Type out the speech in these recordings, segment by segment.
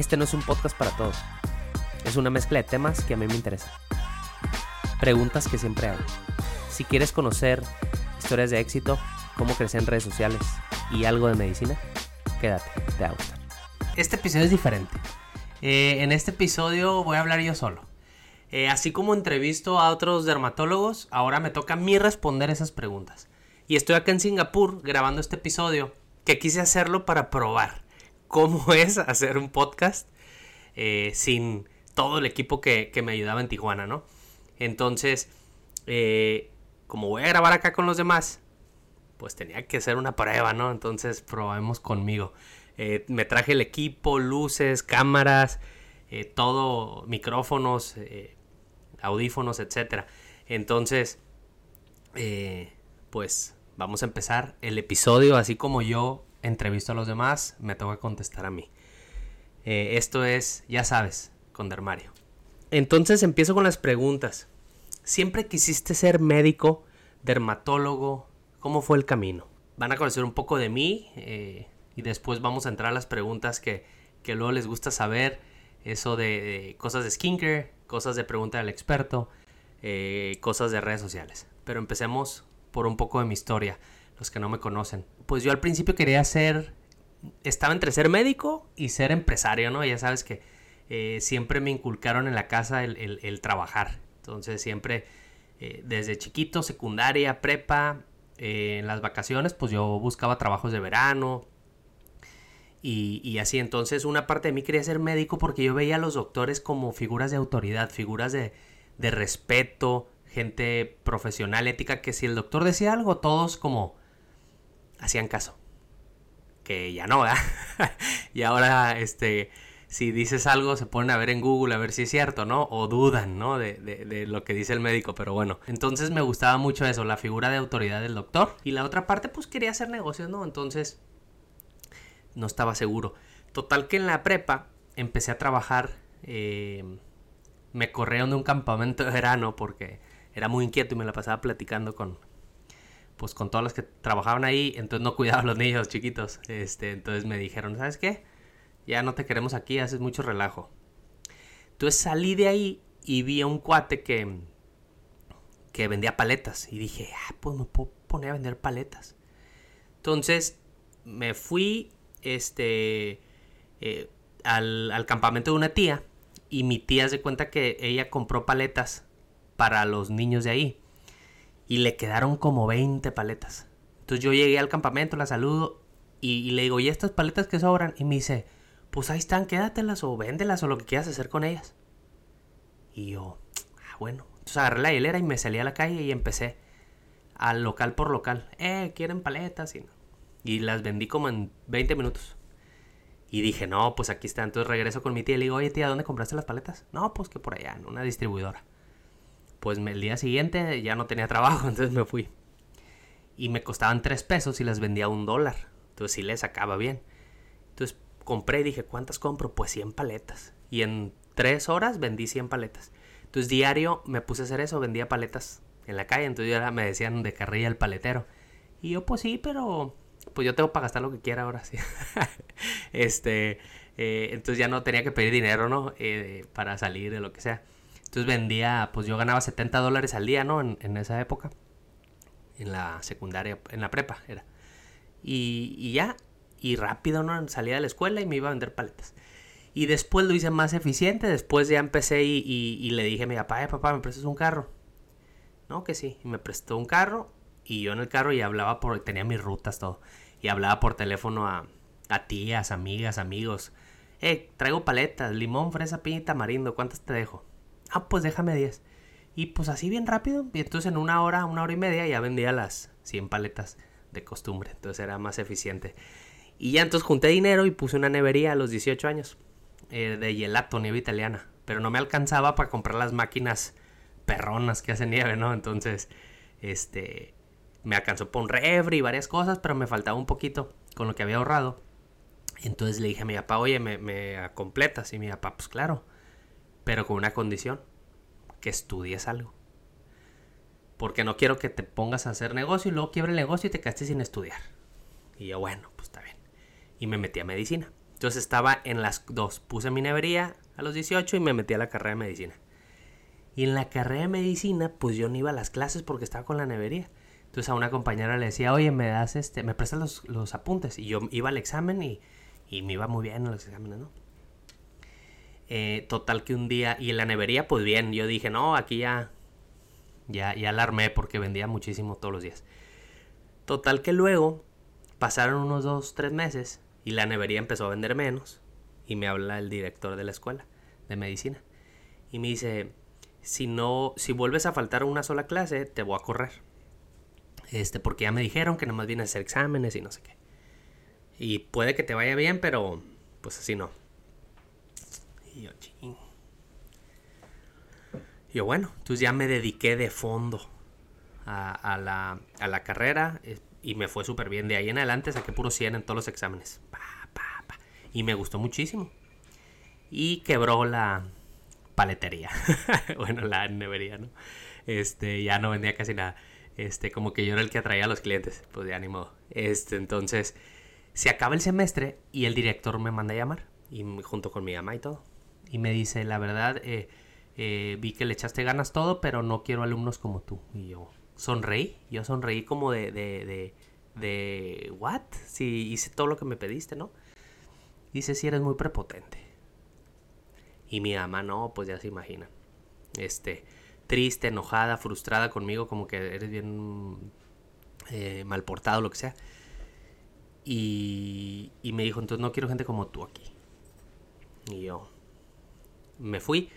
Este no es un podcast para todos. Es una mezcla de temas que a mí me interesan. Preguntas que siempre hago. Si quieres conocer historias de éxito, cómo crecer en redes sociales y algo de medicina, quédate, te va a gustar. Este episodio es diferente. Eh, en este episodio voy a hablar yo solo. Eh, así como entrevisto a otros dermatólogos, ahora me toca a mí responder esas preguntas. Y estoy acá en Singapur grabando este episodio que quise hacerlo para probar cómo es hacer un podcast eh, sin todo el equipo que, me ayudaba en Tijuana, ¿no? Entonces, eh, como voy a grabar acá con los demás, pues tenía que hacer una prueba, ¿no? Entonces probemos conmigo. Eh, me traje el equipo, luces, cámaras, todo, micrófonos, audífonos, etc. Entonces, pues vamos a empezar el episodio así como yo entrevisto a los demás, me toca contestar a mí. Eh, esto es, ya sabes, con Dermario. Entonces empiezo con las preguntas. ¿Siempre quisiste ser médico, dermatólogo? ¿Cómo fue el camino? Van a conocer un poco de mí eh, y después vamos a entrar a las preguntas que, que luego les gusta saber. Eso de, cosas de skincare, cosas de pregunta del experto, eh, cosas de redes sociales. Pero empecemos por un poco de mi historia los que no me conocen. Pues yo al principio quería ser, estaba entre ser médico y ser empresario, ¿no? Ya sabes que eh, siempre me inculcaron en la casa el, trabajar. Entonces siempre, eh, desde chiquito, secundaria, prepa, eh, en las vacaciones, pues yo buscaba trabajos de verano. Y, así, entonces una parte de mí quería ser médico porque yo veía a los doctores como figuras de autoridad, figuras de, de respeto, gente profesional, ética, que si el doctor decía algo, todos como hacían caso. Que ya no, ¿verdad? y ahora, este, si dices algo, se ponen a ver en Google a ver si es cierto, ¿no? O dudan, ¿no? De, de, lo que dice el médico, pero bueno. Entonces me gustaba mucho eso, la figura de autoridad del doctor. Y la otra parte, pues quería hacer negocios, ¿no? Entonces, no estaba seguro. Total que en la prepa empecé a trabajar. Eh, me corrieron de un campamento de verano porque era muy inquieto y me la pasaba platicando con, pues con todos los que trabajaban ahí, entonces no cuidaba a los niños chiquitos. Este, entonces me dijeron, ¿sabes qué? Ya no te queremos aquí, haces mucho relajo. Entonces salí de ahí y vi a un cuate que, que vendía paletas. Y dije, ah, pues me puedo poner a vender paletas. Entonces me fui este, eh, al, al campamento de una tía. Y mi tía se cuenta que ella compró paletas para los niños de ahí y le quedaron como 20 paletas. Entonces yo llegué al campamento, la saludo y, le digo, ¿y estas paletas que sobran? Y me dice, pues ahí están, quédatelas o véndelas o lo que quieras hacer con ellas. Y yo, ah, bueno. Entonces agarré la hilera y me salí a la calle y empecé al local por local. Eh, ¿quieren paletas? Y, y las vendí como en 20 minutos. Y dije, no, pues aquí está. Entonces regreso con mi tía y le digo, oye tía, ¿dónde compraste las paletas? No, pues que por allá, en una distribuidora pues el día siguiente ya no tenía trabajo, entonces me fui. Y me costaban tres pesos y las vendía a un dólar. Entonces sí les sacaba bien. Entonces compré y dije, ¿cuántas compro? Pues 100 paletas. Y en tres horas vendí 100 paletas. Entonces diario me puse a hacer eso, vendía paletas en la calle. Entonces ya me decían de carrilla el paletero. Y yo, pues sí, pero pues yo tengo para gastar lo que quiera ahora, sí. este, eh, entonces ya no tenía que pedir dinero, ¿no? Eh, para salir de lo que sea. Entonces vendía, pues yo ganaba 70 dólares al día, ¿no? En, esa época. En la secundaria, en la prepa era. Y, ya, y rápido, ¿no? Salía de la escuela y me iba a vender paletas. Y después lo hice más eficiente. Después ya empecé y, le dije a mi papá, papá, ¿me prestas un carro? No, que sí. Y me prestó un carro. Y yo en el carro y hablaba por... Tenía mis rutas, todo. Y hablaba por teléfono a, a tías, amigas, amigos. Eh, traigo paletas, limón, fresa, piña y tamarindo. ¿Cuántas te dejo? Ah, pues déjame 10. Y pues así bien rápido. Y entonces en una hora, una hora y media ya vendía las 100 paletas de costumbre. Entonces era más eficiente. Y ya entonces junté dinero y puse una nevería a los 18 años. Eh, de gelato, nieve italiana. Pero no me alcanzaba para comprar las máquinas perronas que hacen nieve, ¿no? Entonces, este, me alcanzó por un refri y varias cosas, pero me faltaba un poquito con lo que había ahorrado. Entonces le dije a mi papá, oye, ¿me, me completas? Y mi papá, pues claro pero con una condición, que estudies algo. Porque no quiero que te pongas a hacer negocio y luego quiebre el negocio y te quedaste sin estudiar. Y yo, bueno, pues está bien. Y me metí a medicina. Entonces estaba en las dos. Puse mi nevería a los 18 y me metí a la carrera de medicina. Y en la carrera de medicina, pues yo no iba a las clases porque estaba con la nevería. Entonces a una compañera le decía, oye, me das este, me prestas los, apuntes. Y yo iba al examen y, y, me iba muy bien en los exámenes, ¿no? Eh, total que un día, y en la nevería, pues bien, yo dije, no, aquí ya, ya, ya porque vendía muchísimo todos los días. Total que luego pasaron unos dos, tres meses y la nevería empezó a vender menos. Y me habla el director de la escuela de medicina. Y me dice, si no, si vuelves a faltar una sola clase, te voy a correr. Este, porque ya me dijeron que nomás vienes a hacer exámenes y no sé qué. Y puede que te vaya bien, pero pues así no. Y yo, ching. Yo bueno, entonces ya me dediqué de fondo a, la, a la, carrera eh, y me fue súper bien. De ahí en adelante saqué puro 100 en todos los exámenes. y me gustó muchísimo. Y quebró la paletería. bueno, la nevería, ¿no? Este, ya no vendía casi nada. Este, como que yo era el que atraía a los clientes. Pues ya ni. Este, entonces, se acaba el semestre y el director me manda a llamar. Y junto con mi mamá y todo. Y me dice, la verdad, eh, eh, vi que le echaste ganas todo, pero no quiero alumnos como tú. Y yo sonreí. Yo sonreí como de, de, de, de, ¿what? Si hice todo lo que me pediste, ¿no? Dice, si eres muy prepotente. Y mi mamá, no, pues ya se imagina. Este, triste, enojada, frustrada conmigo, como que eres bien eh, mal portado, lo que sea. Y, y me dijo, entonces no quiero gente como tú aquí. Y yo me fui.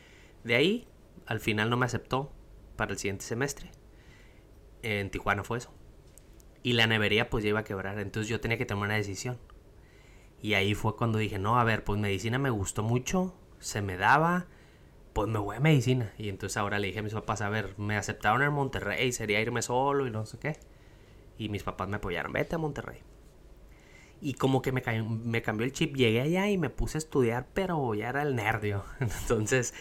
De ahí, al final no me aceptó para el siguiente semestre. En Tijuana fue eso. Y la nevería pues ya iba a quebrar. Entonces yo tenía que tomar una decisión. Y ahí fue cuando dije, no, a ver, pues medicina me gustó mucho. Se me daba pues me voy a medicina. Y entonces ahora le dije a mis papás, a ver, me aceptaron en Monterrey, sería irme solo y no sé qué. Y mis papás me apoyaron, vete a Monterrey. Y como que me, me cambió el chip, llegué allá y me puse a estudiar, pero ya era el nerdio. Entonces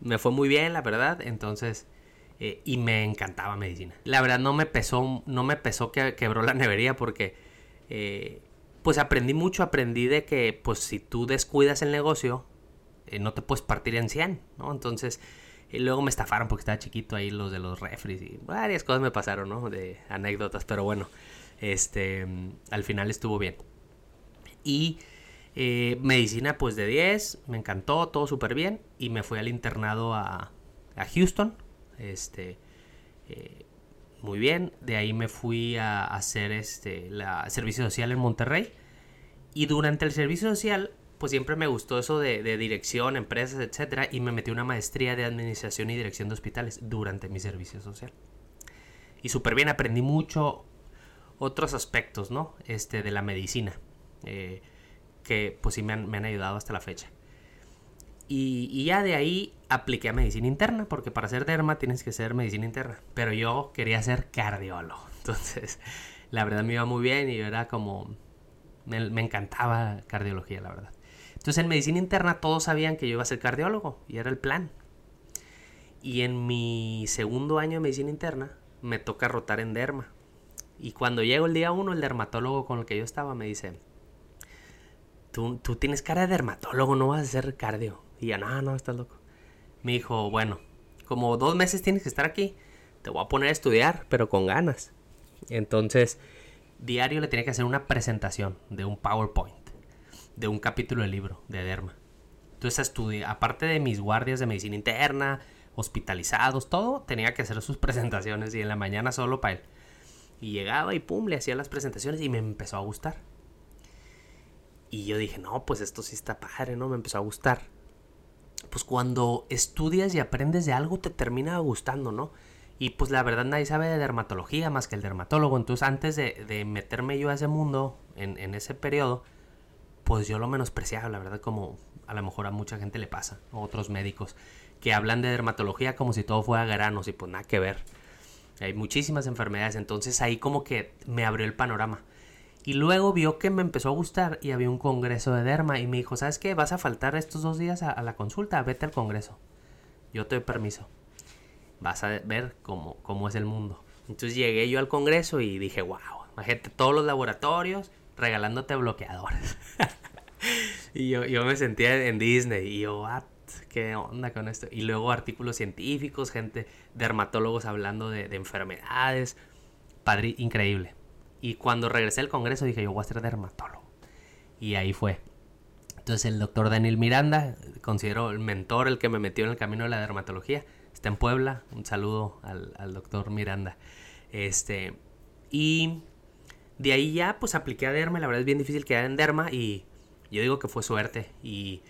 me fue muy bien, la verdad. Entonces, eh, y me encantaba medicina. La verdad no me pesó, no me pesó que quebró la nevería porque, eh, pues aprendí mucho, aprendí de que, pues si tú descuidas el negocio, eh, no te puedes partir en 100, ¿no? Entonces, luego me estafaron porque estaba chiquito ahí los de los refres y varias cosas me pasaron, ¿no? De anécdotas, pero bueno, este, al final estuvo bien. Y eh, medicina pues de 10, me encantó, todo súper bien y me fui al internado a, Houston, este, eh, muy bien, de ahí me fui a hacer este, la servicio social en Monterrey y durante el servicio social pues siempre me gustó eso de, dirección, empresas, etcétera, y me metí una maestría de administración y dirección de hospitales durante mi servicio social. Y súper bien, aprendí mucho otros aspectos, ¿no? Este, de la medicina, eh, que pues sí me han, ayudado hasta la fecha. Y, ya de ahí apliqué a medicina interna, porque para ser derma tienes que ser medicina interna. Pero yo quería ser cardiólogo. Entonces, la verdad me iba muy bien y yo era como... me encantaba cardiología, la verdad. Entonces en medicina interna todos sabían que yo iba a ser cardiólogo y era el plan. Y en mi segundo año de medicina interna me toca rotar en derma. Y cuando llego el día uno, el dermatólogo con el que yo estaba me dice, tú, tú tienes cara de dermatólogo, no vas a ser cardio. Y yo, no, no, estás loco. Me dijo, bueno, como dos meses tienes que estar aquí, te voy a poner a estudiar, pero con ganas. Entonces, diario le tenía que hacer una presentación de un PowerPoint de un capítulo del libro de Derma. Entonces estudié, aparte de mis guardias de medicina interna, hospitalizados, todo, tenía que hacer sus presentaciones y en la mañana solo para él. Y llegaba y pum, le hacía las presentaciones y me empezó a gustar. Y yo dije, no, pues esto sí está padre, ¿no? Me empezó a gustar. Pues cuando estudias y aprendes de algo te termina gustando, ¿no? Y pues la verdad nadie sabe de dermatología más que el dermatólogo. Entonces antes de, meterme yo a ese mundo, en, en ese periodo, pues yo lo menospreciaba, la verdad, como a lo mejor a mucha gente le pasa, otros médicos, que hablan de dermatología como si todo fuera granos y pues nada que ver. Hay muchísimas enfermedades, entonces ahí como que me abrió el panorama. Y luego vio que me empezó a gustar y había un congreso de derma y me dijo, ¿sabes qué? Vas a faltar estos dos días a, la consulta, vete al congreso. Yo te doy permiso. Vas a ver cómo, cómo es el mundo. Entonces llegué yo al congreso y dije, wow, imagínate todos los laboratorios, regalándote bloqueadores. y yo, yo me sentía en Disney y yo, what? ¿Qué onda con esto? Y luego artículos científicos, gente, dermatólogos hablando de, de enfermedades. Padre, increíble. Y cuando regresé al congreso dije, yo voy a ser dermatólogo. Y ahí fue. Entonces el doctor Daniel Miranda, considero el mentor, el que me metió en el camino de la dermatología, está en Puebla. Un saludo al, al doctor Miranda. Este, y de ahí ya pues apliqué a derma. La verdad es bien difícil quedar en derma y yo digo que fue suerte. Y,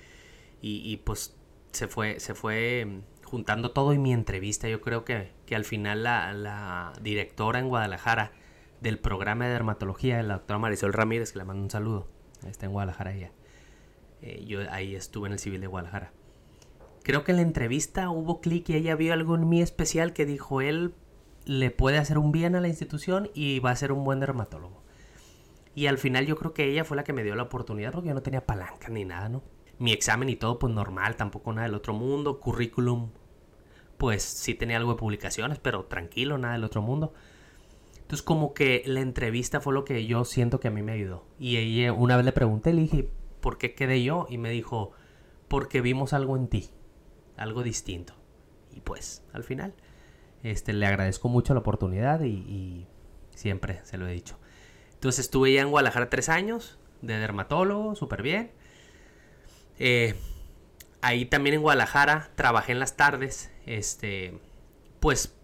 y, pues se fue, se fue juntando todo y mi entrevista. Yo creo que, que al final la, la directora en Guadalajara del programa de dermatología, la doctora Marisol Ramírez, que le mando un saludo, está en Guadalajara ella. Eh, yo ahí estuve en el civil de Guadalajara. Creo que en la entrevista hubo clic y ella vio algo en mí especial que dijo él le puede hacer un bien a la institución y va a ser un buen dermatólogo. Y al final yo creo que ella fue la que me dio la oportunidad porque yo no tenía palanca ni nada, ¿no? Mi examen y todo pues normal, tampoco nada del otro mundo, currículum pues sí tenía algo de publicaciones, pero tranquilo, nada del otro mundo. Entonces como que la entrevista fue lo que yo siento que a mí me ayudó. Y ella, una vez le pregunté, le dije, ¿por qué quedé yo? Y me dijo, porque vimos algo en ti, algo distinto. Y pues, al final, este, le agradezco mucho la oportunidad y, siempre se lo he dicho. Entonces estuve ya en Guadalajara tres años de dermatólogo, súper bien. Eh, ahí también en Guadalajara trabajé en las tardes, este, pues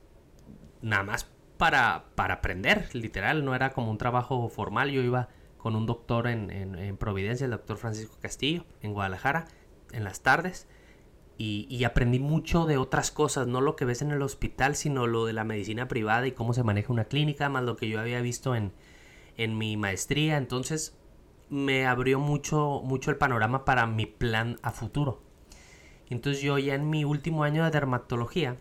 nada más para, para aprender, literal, no era como un trabajo formal, yo iba con un doctor en, en, Providencia, el doctor Francisco Castillo, en Guadalajara, en las tardes, y, y, aprendí mucho de otras cosas, no lo que ves en el hospital, sino lo de la medicina privada y cómo se maneja una clínica, más lo que yo había visto en, en mi maestría, entonces me abrió mucho, mucho el panorama para mi plan a futuro. Entonces yo ya en mi último año de dermatología,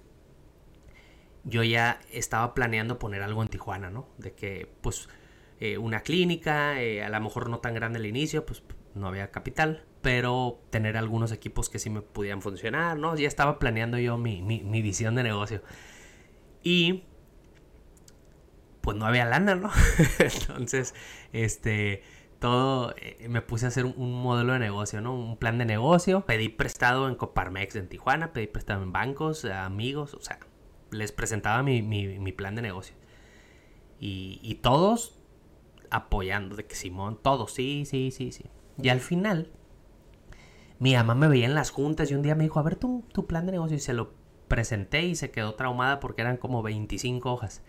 yo ya estaba planeando poner algo en Tijuana, ¿no? De que, pues, eh, una clínica, eh, a lo mejor no tan grande al inicio, pues no había capital, pero tener algunos equipos que sí me pudieran funcionar, ¿no? Ya estaba planeando yo mi, mi visión de negocio. Y pues no había lana, ¿no? Entonces, este, todo, eh, me puse a hacer un, modelo de negocio, ¿no? Un plan de negocio. Pedí prestado en Coparmex en Tijuana, pedí prestado en bancos, amigos, o sea, les presentaba mi, mi, plan de negocio. Y, todos apoyando, de que Simón, todos, sí, sí, sí, sí. Y al final, mi mamá me veía en las juntas y un día me dijo, a ver tu, tu plan de negocio. Y se lo presenté y se quedó traumada porque eran como 25 hojas.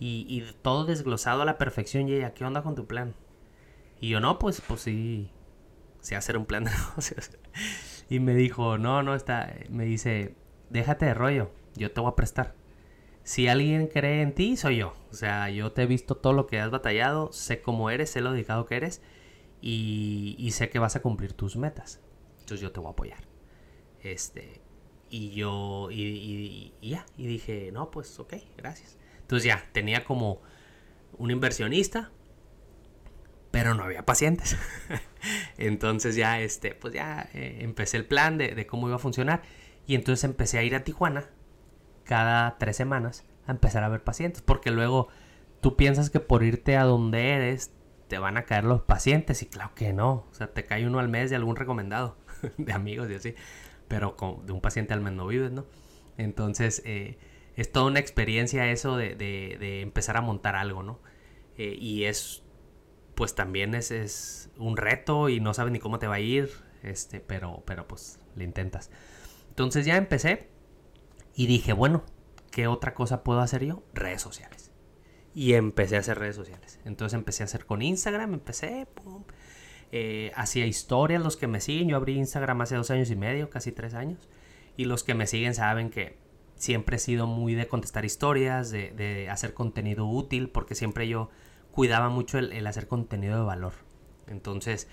Y, y todo desglosado a la perfección. Y ella, ¿qué onda con tu plan? Y yo, no, pues, pues sí, sé hacer un plan de negocios. Y me dijo, no, no, está, me dice, déjate de rollo yo te voy a prestar. Si alguien cree en ti, soy yo. O sea, yo te he visto todo lo que has batallado, sé cómo eres, sé lo dedicado que eres y, sé que vas a cumplir tus metas. Entonces yo te voy a apoyar. Este, y yo, y, ya, y dije, no, pues ok, gracias. Entonces ya, tenía como un inversionista, pero no había pacientes. entonces ya, este, pues ya eh, empecé el plan de, de, cómo iba a funcionar. Y entonces empecé a ir a Tijuana cada tres semanas a empezar a ver pacientes. Porque luego tú piensas que por irte a donde eres te van a caer los pacientes. Y claro que no. O sea, te cae uno al mes de algún recomendado, de amigos y así. Pero con, de un paciente al mes no vives, ¿no? Entonces, eh, es toda una experiencia eso de, de, empezar a montar algo, ¿no? Eh, y es, pues también es, es, un reto y no sabes ni cómo te va a ir, este, pero, pero pues le intentas. Entonces ya empecé y dije, bueno, ¿qué otra cosa puedo hacer yo? Redes sociales. Y empecé a hacer redes sociales. Entonces empecé a hacer con Instagram, empecé, eh, hacía historias, los que me siguen, yo abrí Instagram hace dos años y medio, casi tres años. Y los que me siguen saben que siempre he sido muy de contestar historias, de, hacer contenido útil, porque siempre yo cuidaba mucho el, hacer contenido de valor. Entonces,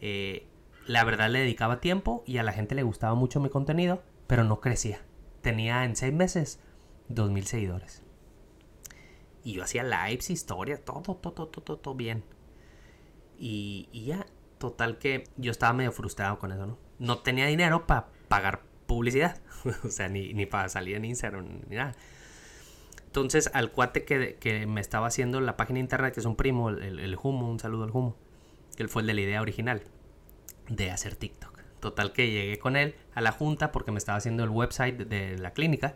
eh, la verdad le dedicaba tiempo y a la gente le gustaba mucho mi contenido, pero no crecía tenía en seis meses dos mil seguidores. Y yo hacía lives, historias, todo, todo, todo, todo, bien. Y, ya, total que yo estaba medio frustrado con eso, ¿no? No tenía dinero para pagar publicidad. o sea, ni, ni para salir en Instagram, ni nada. Entonces, al cuate que, que, me estaba haciendo la página internet, que es un primo, el, el, Humo, un saludo al Humo, que él fue el de la idea original. de hacer TikTok. Total que llegué con él a la junta porque me estaba haciendo el website de la clínica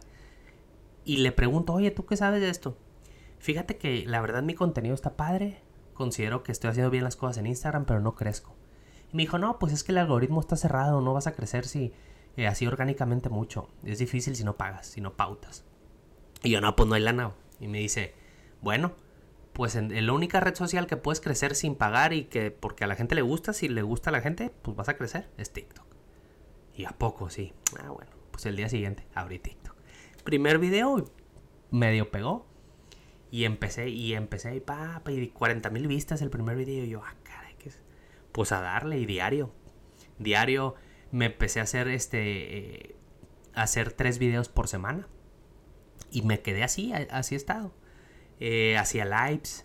y le pregunto, oye, ¿tú qué sabes de esto? Fíjate que la verdad mi contenido está padre, considero que estoy haciendo bien las cosas en Instagram, pero no crezco. Y me dijo, no, pues es que el algoritmo está cerrado, no vas a crecer si eh, así orgánicamente mucho. Es difícil si no pagas, si no pautas. Y yo, no, pues no hay lana. Y me dice, bueno, pues en, la única red social que puedes crecer sin pagar y que porque a la gente le gusta, si le gusta a la gente, pues vas a crecer, es TikTok. Y a poco, sí. Ah, bueno, pues el día siguiente abrí TikTok. Primer video, medio pegó. Y empecé, y empecé, y pa, y 40 mil vistas el primer video. Y yo, ah, caray, ¿qué es? Pues a darle, y diario. Diario me empecé a hacer este. Eh, hacer tres videos por semana. Y me quedé así, así he estado. Eh, hacía lives.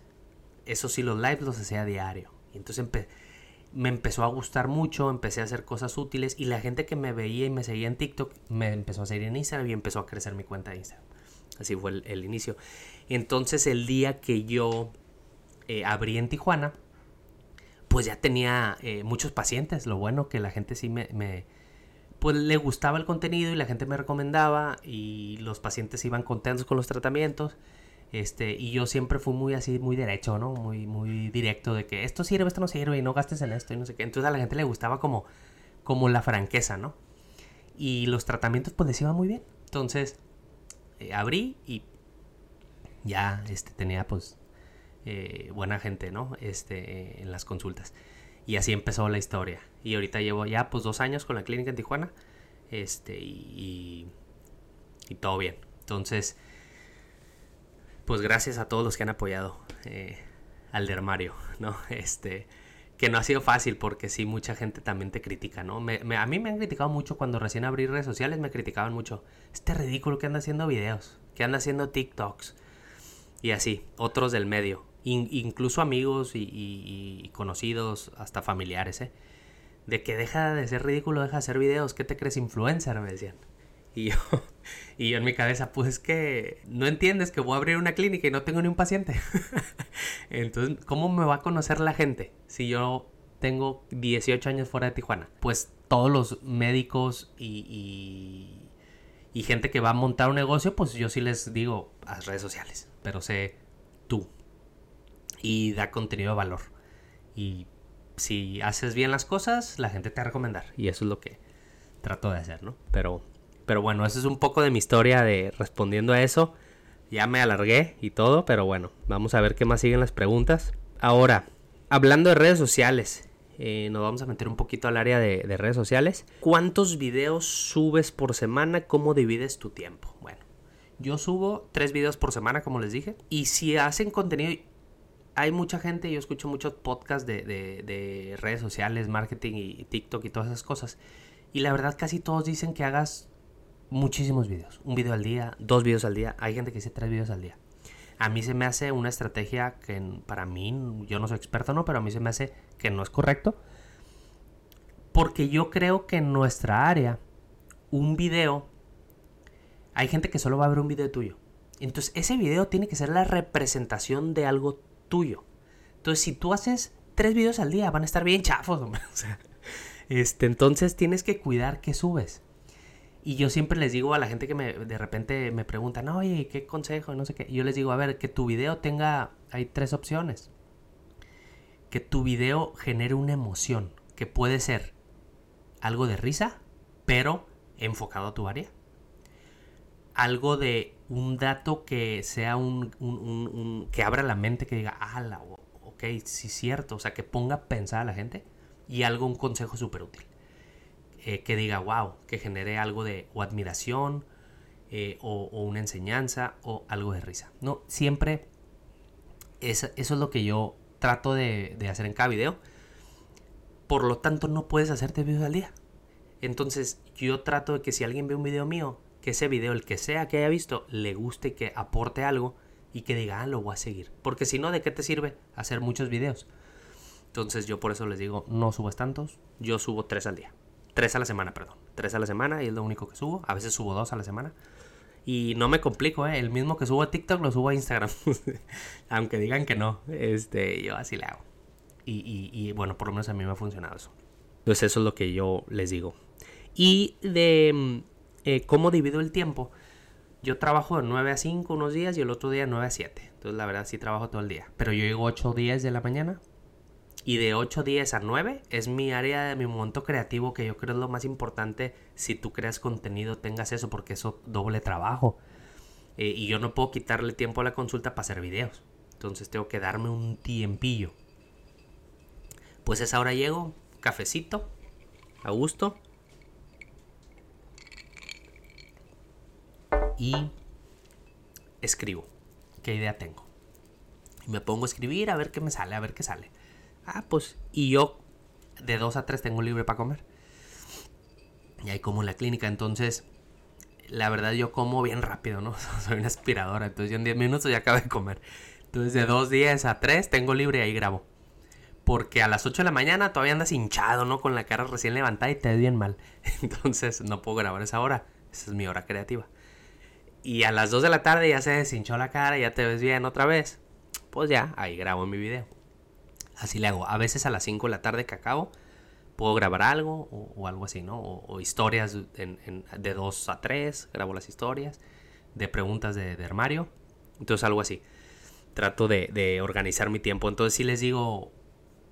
Eso sí, los lives los hacía diario. Y entonces me empezó a gustar mucho, empecé a hacer cosas útiles y la gente que me veía y me seguía en TikTok me empezó a seguir en Instagram y empezó a crecer mi cuenta de Instagram. Así fue el, inicio. Entonces el día que yo eh, abrí en Tijuana, pues ya tenía eh, muchos pacientes. Lo bueno que la gente sí me, me, pues le gustaba el contenido y la gente me recomendaba y los pacientes iban contentos con los tratamientos. Este, y yo siempre fui muy así, muy derecho, ¿no? Muy, muy directo de que esto sirve, esto no sirve y no gastes en esto y no sé qué. Entonces a la gente le gustaba como, como la franqueza, ¿no? Y los tratamientos pues les iba muy bien. Entonces eh, abrí y ya este, tenía pues eh, buena gente, ¿no? Este, en las consultas. Y así empezó la historia. Y ahorita llevo ya pues dos años con la clínica en Tijuana. Este, y, y todo bien. Entonces, pues gracias a todos los que han apoyado eh, al dermario, ¿no? Este, que no ha sido fácil porque sí, mucha gente también te critica, ¿no? a mí me han criticado mucho cuando recién abrí redes sociales, me criticaban mucho. Este ridículo que anda haciendo videos, que anda haciendo TikToks y así, otros del medio, incluso amigos y, conocidos, hasta familiares, ¿eh? De que deja de ser ridículo, deja de hacer videos, ¿qué te crees influencer? Me decían. Y yo, y yo en mi cabeza, pues es que no entiendes que voy a abrir una clínica y no tengo ni un paciente. Entonces, ¿cómo me va a conocer la gente si yo tengo 18 años fuera de Tijuana? Pues todos los médicos y, y, gente que va a montar un negocio, pues yo sí les digo a redes sociales, pero sé tú. Y da contenido de valor. Y si haces bien las cosas, la gente te va a recomendar. Y eso es lo que trato de hacer, ¿no? Pero pero bueno, eso es un poco de mi historia de respondiendo a eso. Ya me alargué y todo, pero bueno, vamos a ver qué más siguen las preguntas. Ahora, hablando de redes sociales, eh, nos vamos a meter un poquito al área de, de, redes sociales. ¿Cuántos videos subes por semana? ¿Cómo divides tu tiempo? Bueno, yo subo tres videos por semana, como les dije. Y si hacen contenido, hay mucha gente, yo escucho muchos podcasts de redes sociales, marketing y TikTok y todas esas cosas. Y la verdad casi todos dicen que hagas muchísimos videos. Un video al día, dos videos al día. Hay gente que dice tres videos al día. A mí se me hace una estrategia que para mí, yo no soy experto, no, pero a mí se me hace que no es correcto. Porque yo creo que en nuestra área, un video, hay gente que solo va a ver un video tuyo. Entonces ese video tiene que ser la representación de algo tuyo. Entonces si tú haces tres videos al día, van a estar bien chafos. este, entonces tienes que cuidar que subes. Y yo siempre les digo a la gente que me, de repente me preguntan, oye, ¿qué consejo? No sé qué. yo les digo, a ver, que tu video tenga, hay tres opciones. Que tu video genere una emoción, que puede ser algo de risa, pero enfocado a tu área. Algo de un dato que sea un, un, que abra la mente, que diga, ah, ok, sí es cierto, o sea, que ponga a pensar a la gente. Y algo, un consejo súper útil. Eh, que diga, wow, que genere algo de o admiración eh, o, una enseñanza o algo de risa. No, siempre eso es lo que yo trato de, hacer en cada video. Por lo tanto, no puedes hacerte videos al día. Entonces, yo trato de que si alguien ve un video mío, que ese video, el que sea que haya visto, le guste, que aporte algo y que diga, ah, lo voy a seguir. Porque si no, ¿de qué te sirve hacer muchos videos? Entonces, yo por eso les digo, no subas tantos, yo subo tres al día. Tres a la semana, perdón. Tres a la semana y es lo único que subo. A veces subo dos a la semana. Y no me complico, ¿eh? El mismo que subo a TikTok lo subo a Instagram. Aunque digan que no. Este, yo así le hago. Y, y, bueno, por lo menos a mí me ha funcionado eso. Entonces eso es lo que yo les digo. Y de mm, eh, cómo divido el tiempo. Yo trabajo de 9 a 5 unos días y el otro día de 9 a 7. Entonces la verdad sí trabajo todo el día. Pero yo llego 8 días de la mañana. Y de 8 días a 9 es mi área de mi momento creativo que yo creo es lo más importante si tú creas contenido, tengas eso porque eso doble trabajo. Eh, y yo no puedo quitarle tiempo a la consulta para hacer videos. Entonces tengo que darme un tiempillo. Pues esa hora llego, cafecito, a gusto. Y escribo. ¿Qué idea tengo? Y me pongo a escribir a ver qué me sale, a ver qué sale. Ah, pues, y yo de 2 a 3 tengo libre para comer. Y ahí como en la clínica, entonces, la verdad yo como bien rápido, ¿no? Soy una aspiradora, entonces yo en 10 minutos ya acabo de comer. Entonces de 2 días a 3 tengo libre y ahí grabo porque a las 8 de la mañana todavía andas hinchado, ¿no? Con la cara recién levantada y te ves bien mal. Entonces no puedo grabar esa hora. Esa es mi hora creativa. Y a las 2 de la tarde ya se deshinchó la cara, ya te ves bien otra vez. Pues ya, ahí grabo mi video. Así le hago. A veces a las 5 de la tarde que acabo, puedo grabar algo o, algo así, ¿no? O, historias de 2 a 3, grabo las historias. De preguntas de, armario. Entonces algo así. Trato de, de organizar mi tiempo. Entonces si les digo,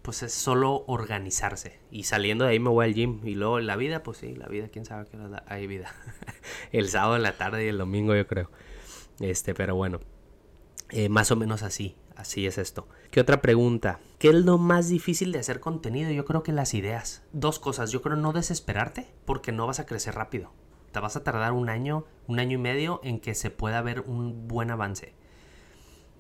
pues es solo organizarse. Y saliendo de ahí me voy al gym. Y luego la vida, pues sí, la vida, quién sabe qué hay vida. el sábado en la tarde y el domingo, yo creo. Este, pero bueno. Eh, más o menos así. Así es esto. ¿Qué otra pregunta? ¿Qué es lo más difícil de hacer contenido? Yo creo que las ideas. Dos cosas. Yo creo no desesperarte porque no vas a crecer rápido. Te vas a tardar un año, un año y medio en que se pueda ver un buen avance.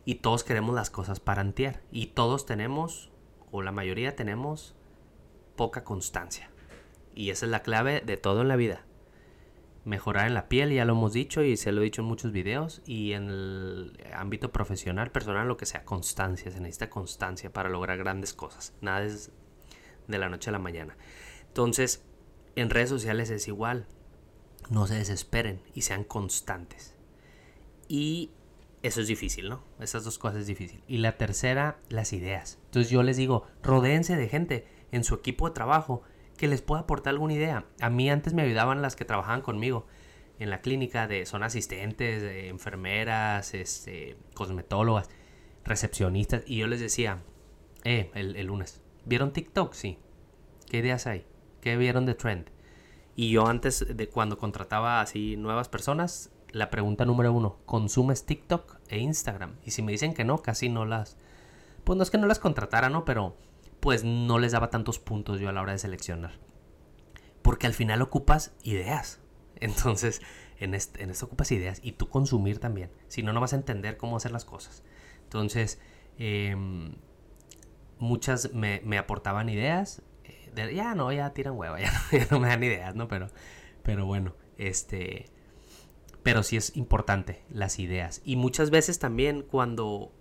Y todos queremos las cosas para antier. Y todos tenemos o la mayoría tenemos poca constancia. Y esa es la clave de todo en la vida. Mejorar en la piel, ya lo hemos dicho y se lo he dicho en muchos videos. Y en el ámbito profesional, personal, lo que sea, constancia. Se necesita constancia para lograr grandes cosas. Nada es de la noche a la mañana. Entonces, en redes sociales es igual. No se desesperen y sean constantes. Y eso es difícil, ¿no? Esas dos cosas es difícil. Y la tercera, las ideas. Entonces yo les digo, rodéense de gente en su equipo de trabajo que les pueda aportar alguna idea. A mí antes me ayudaban las que trabajaban conmigo en la clínica, de, son asistentes, enfermeras, este, cosmetólogas, recepcionistas. Y yo les decía, eh, el, el lunes, ¿vieron TikTok? Sí. ¿Qué ideas hay? ¿Qué vieron de trend? Y yo antes de cuando contrataba así nuevas personas, la pregunta número uno, ¿consumes TikTok e Instagram? Y si me dicen que no, casi no las... Pues no es que no las contratara, ¿no? Pero pues no les daba tantos puntos yo a la hora de seleccionar. Porque al final ocupas ideas. Entonces, en, este, en esto ocupas ideas y tú consumir también. Si no, no vas a entender cómo hacer las cosas. Entonces, em, muchas me, aportaban ideas. Eh, ya no, ya tiran hueva, ya ya no me dan ideas, ¿no? Pero, pero bueno, este pero sí es importante las ideas. Y muchas veces también cuando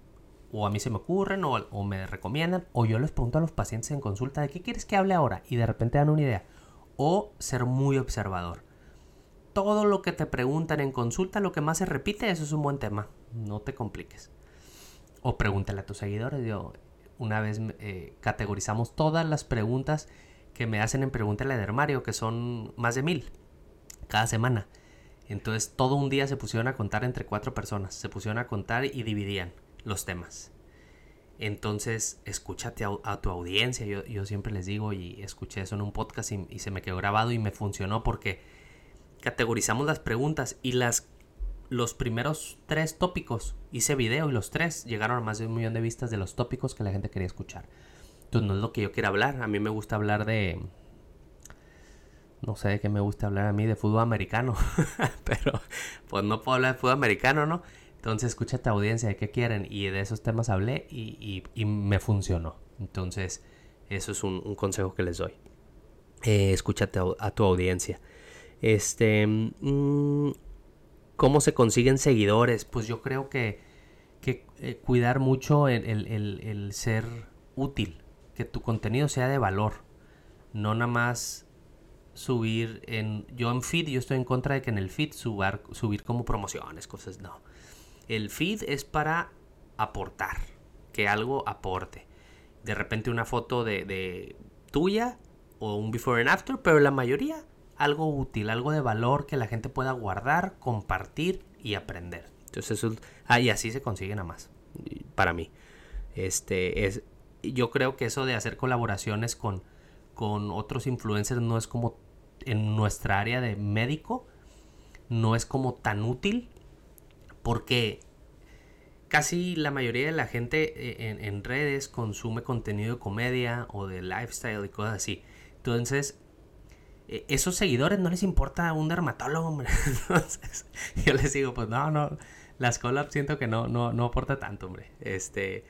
o a mí se me ocurren o, me recomiendan o yo les pregunto a los pacientes en consulta de qué quieres que hable ahora y de repente dan una idea. O ser muy observador. Todo lo que te preguntan en consulta, lo que más se repite, eso es un buen tema. No te compliques. O pregúntale a tus seguidores. Yo, una vez eh, categorizamos todas las preguntas que me hacen en Pregúntale de Armario, que son más de mil cada semana. Entonces todo un día se pusieron a contar entre cuatro personas, se pusieron a contar y dividían los temas. Entonces escúchate a, tu audiencia, yo, siempre les digo y escuché eso en un podcast y, se me quedó grabado y me funcionó porque categorizamos las preguntas y las los primeros tres tópicos hice video y los tres llegaron a más de un millón de vistas de los tópicos que la gente quería escuchar. Entonces no es lo que yo quiero hablar, a mí me gusta hablar de no sé de qué me gusta hablar a mí de fútbol americano, pero pues no puedo hablar de fútbol americano, ¿no? Entonces escúchate audiencia de qué quieren y de esos temas hablé y, me funcionó. Entonces eso es un, consejo que les doy. Eh, escúchate a, tu audiencia. Este, mm, ¿cómo se consiguen seguidores? Pues yo creo que, que eh, cuidar mucho el ser útil, que tu contenido sea de valor, no nada más subir en... Yo en feed, yo estoy en contra de que en el feed subar, subir como promociones, cosas, no. El feed es para aportar, que algo aporte. De repente una foto de, de tuya o un before and after, pero la mayoría algo útil, algo de valor que la gente pueda guardar, compartir y aprender. Entonces eso, ah, y así se consiguen a más, para mí. Este es, yo creo que eso de hacer colaboraciones con, con otros influencers no es como en nuestra área de médico, no es como tan útil porque casi la mayoría de la gente eh, en, redes consume contenido de comedia o de lifestyle y cosas así. Entonces, eh, esos seguidores no les importa un dermatólogo, hombre. Entonces, yo les digo, pues no, no, las collabs siento que no, no, no aporta tanto, hombre. Este,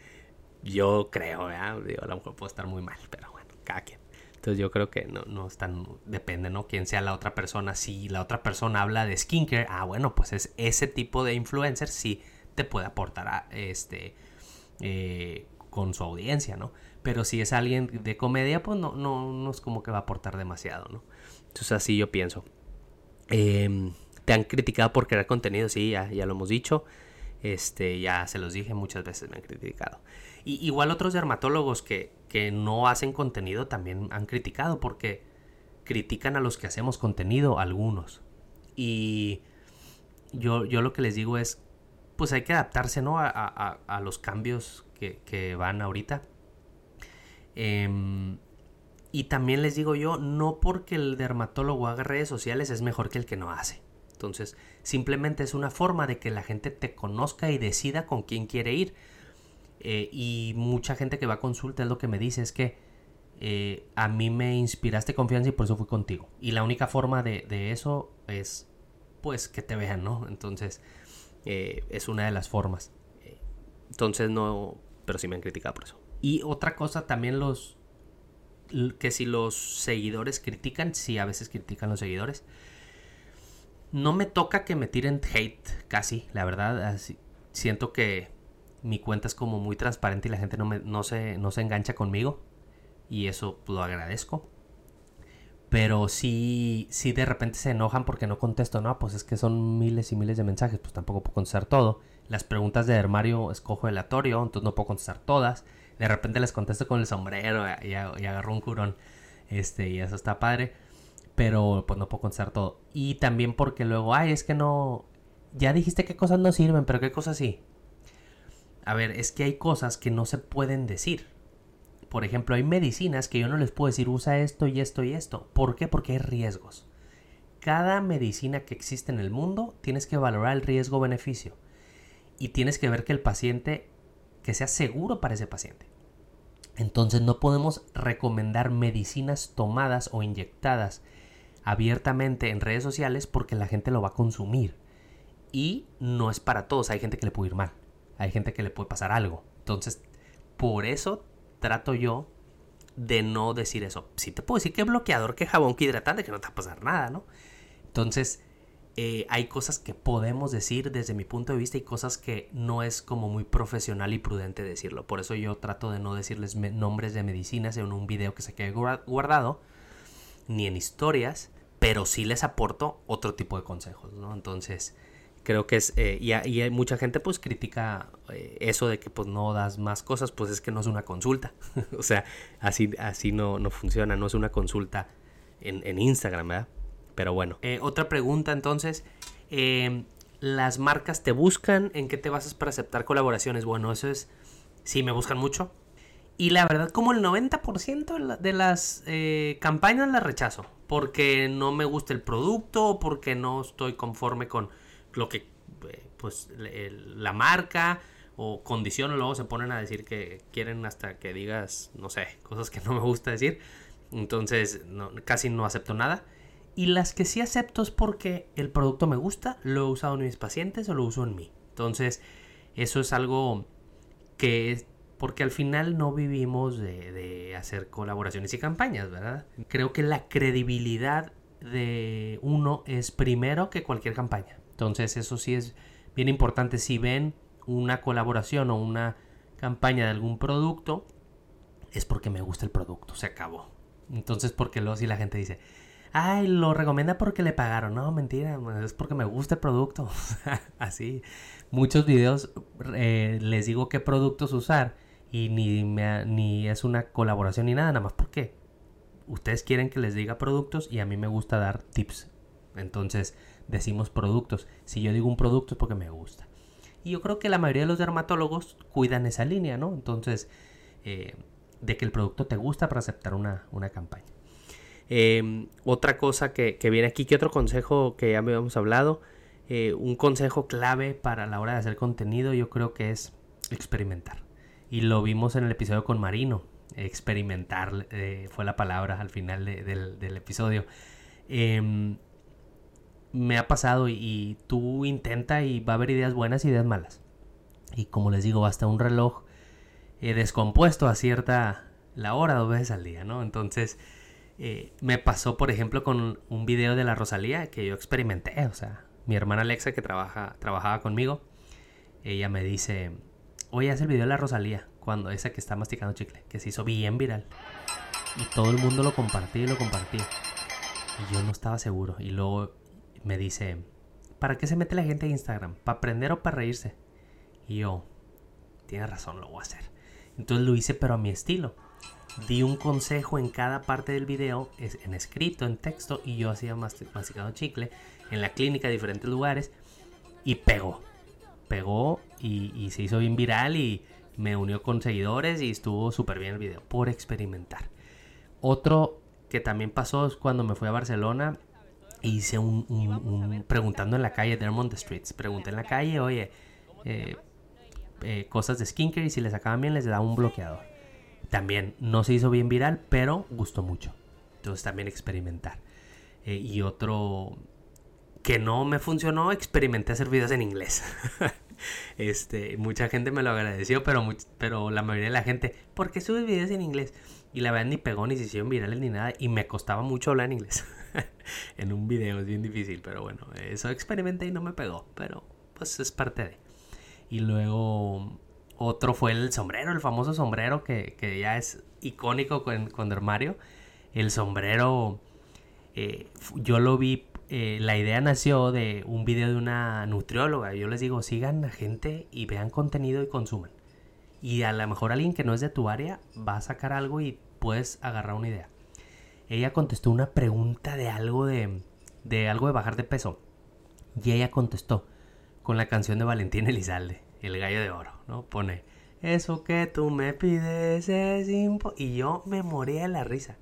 yo creo, ¿verdad? Digo, a lo mejor puedo estar muy mal, pero bueno, cada quien. Entonces yo creo que no, no están, depende, ¿no? Quién sea la otra persona. Si la otra persona habla de skincare, ah, bueno, pues es ese tipo de influencer sí te puede aportar este, eh, con su audiencia, ¿no? Pero si es alguien de comedia, pues no, no, no es como que va a aportar demasiado, ¿no? Entonces así yo pienso. Em, te han criticado por crear contenido, sí, ya, ya lo hemos dicho. Este, ya se los dije, muchas veces me han criticado. Y igual otros dermatólogos que, que no hacen contenido también han criticado porque critican a los que hacemos contenido, algunos. Y yo, yo lo que les digo es, pues hay que adaptarse, ¿no? A, los cambios que, van ahorita. Em, y también les digo yo, no porque el dermatólogo haga redes sociales es mejor que el que no hace. Entonces, simplemente es una forma de que la gente te conozca y decida con quién quiere ir. Eh, y mucha gente que va a consulta es lo que me dice, es que eh, a mí me inspiraste confianza y por eso fui contigo. Y la única forma de, eso es, pues, que te vean, ¿no? Entonces, eh, es una de las formas. Entonces, no, pero sí me han criticado por eso. Y otra cosa, también los, que si los seguidores critican, sí, a veces critican los seguidores. No me toca que me tiren hate, casi, la verdad. Así, siento que mi cuenta es como muy transparente y la gente no, me, no, se, no se engancha conmigo. Y eso lo agradezco. Pero si si de repente se enojan porque no contesto. No, pues es que son miles y miles de mensajes. Pues tampoco puedo contestar todo. Las preguntas de armario escojo aleatorio. Entonces no puedo contestar todas. De repente les contesto con el sombrero y, y agarro un curón. Este, y eso está padre. Pero pues no puedo contestar todo. Y también porque luego, ay, es que no. Ya dijiste qué cosas no sirven, pero qué cosas sí. A ver, es que hay cosas que no se pueden decir. Por ejemplo, hay medicinas que yo no les puedo decir usa esto y esto y esto. ¿Por qué? Porque hay riesgos. Cada medicina que existe en el mundo tienes que valorar el riesgo-beneficio. Y tienes que ver que el paciente, que sea seguro para ese paciente. Entonces no podemos recomendar medicinas tomadas o inyectadas abiertamente en redes sociales porque la gente lo va a consumir. Y no es para todos, hay gente que le puede ir mal hay gente que le puede pasar algo. Entonces, por eso trato yo de no decir eso. Si te puedo decir que bloqueador, que jabón, que hidratante, que no te va a pasar nada, ¿no? Entonces, eh, hay cosas que podemos decir desde mi punto de vista y cosas que no es como muy profesional y prudente decirlo. Por eso yo trato de no decirles nombres de medicinas en un video que se quede guardado, ni en historias, pero sí les aporto otro tipo de consejos, ¿no? Entonces, creo que es eh, y, hay mucha gente pues critica eh, eso de que pues no das más cosas pues es que no es una consulta. O sea así así no, no funciona no es una consulta en, en Instagram ¿verdad? pero bueno. Eh, otra pregunta entonces em, las marcas te buscan en qué te basas para aceptar colaboraciones bueno eso es sí me buscan mucho. Y la verdad como el 90% de las campañas las rechazo porque no me gusta el producto porque no estoy conforme con lo que, eh, pues, la marca o condición, luego se ponen a decir que quieren hasta que digas, no sé, cosas que no me gusta decir. Entonces, casi no acepto nada. Y las que sí acepto es porque el producto me gusta, lo he usado en mis pacientes o lo uso en mí. Entonces, eso es algo que porque al final no vivimos de, de, hacer colaboraciones y campañas, ¿verdad? Creo que la credibilidad de uno es primero que cualquier campaña. Entonces eso sí es bien importante. Si ven una colaboración o una campaña de algún producto, es porque me gusta el producto, se acabó. Entonces porque luego si la gente dice, ay, lo recomienda porque le pagaron. No, mentira, es porque me gusta el producto. Así, muchos videos eh, les digo qué productos usar y ni, ni es una colaboración ni nada, nada más porque ustedes quieren que les diga productos y a mí me gusta dar tips. Entonces decimos productos. Si yo digo un producto es porque me gusta. Y yo creo que la mayoría de los dermatólogos cuidan esa línea, ¿no? Entonces, eh, de que el producto te gusta para aceptar una, campaña. Em, otra cosa que, viene aquí, que otro consejo que ya habíamos hablado, eh, un consejo clave para la hora de hacer contenido, yo creo que es experimentar. Y lo vimos en el episodio con Marino. Experimentar eh, fue la palabra al final del, episodio. Em, me ha pasado y, tú intenta y va a haber ideas buenas y ideas malas. Y como les digo, hasta un reloj eh, descompuesto a cierta la hora dos veces al día, ¿no? Entonces eh, me pasó, por ejemplo, con un video de la Rosalía que yo experimenté. O sea, mi hermana Alexa que trabaja, trabajaba conmigo, ella me dice, oye, haz el video de la Rosalía, cuando esa que está masticando chicle, que se hizo bien viral. Y todo el mundo lo compartía y lo compartía. Y yo no estaba seguro. Y luego me dice, ¿para qué se mete la gente a Instagram? ¿Para aprender o para reírse? Y yo, tiene razón, lo voy a hacer. Entonces lo hice pero a mi estilo. Di un consejo en cada parte del video, en escrito, en texto, y yo hacía masticado chicle en la clínica, diferentes lugares, y pegó. Pegó y, y se hizo bien viral y me unió con seguidores y estuvo súper bien el video, por experimentar. Otro que también pasó es cuando me fui a Barcelona hice un, preguntando en la calle, Dermont Streets, pregunté en la calle, oye, eh, eh, cosas de skincare y si les sacaban bien les daba un bloqueador. También no se hizo bien viral, pero gustó mucho. Entonces también experimentar. Eh, y otro que no me funcionó, experimenté hacer videos en inglés. este, mucha gente me lo agradeció, pero, pero la mayoría de la gente, ¿por qué subes videos en inglés? Y la verdad ni pegó ni se hicieron virales ni nada. Y me costaba mucho hablar en inglés. en un video es bien difícil, pero bueno, eso experimenté y no me pegó. Pero pues es parte de. Y luego otro fue el sombrero, el famoso sombrero que, ya es icónico con, con Dermario. El sombrero, eh, yo lo vi, eh, la idea nació de un video de una nutrióloga. Yo les digo, sigan a gente y vean contenido y consuman. Y a lo mejor alguien que no es de tu área va a sacar algo y puedes agarrar una idea. Ella contestó una pregunta de algo de, de algo de bajar de peso. Y ella contestó con la canción de Valentín Elizalde, El gallo de oro, ¿no? Pone, eso que tú me pides es imposible. Y yo me moría de la risa.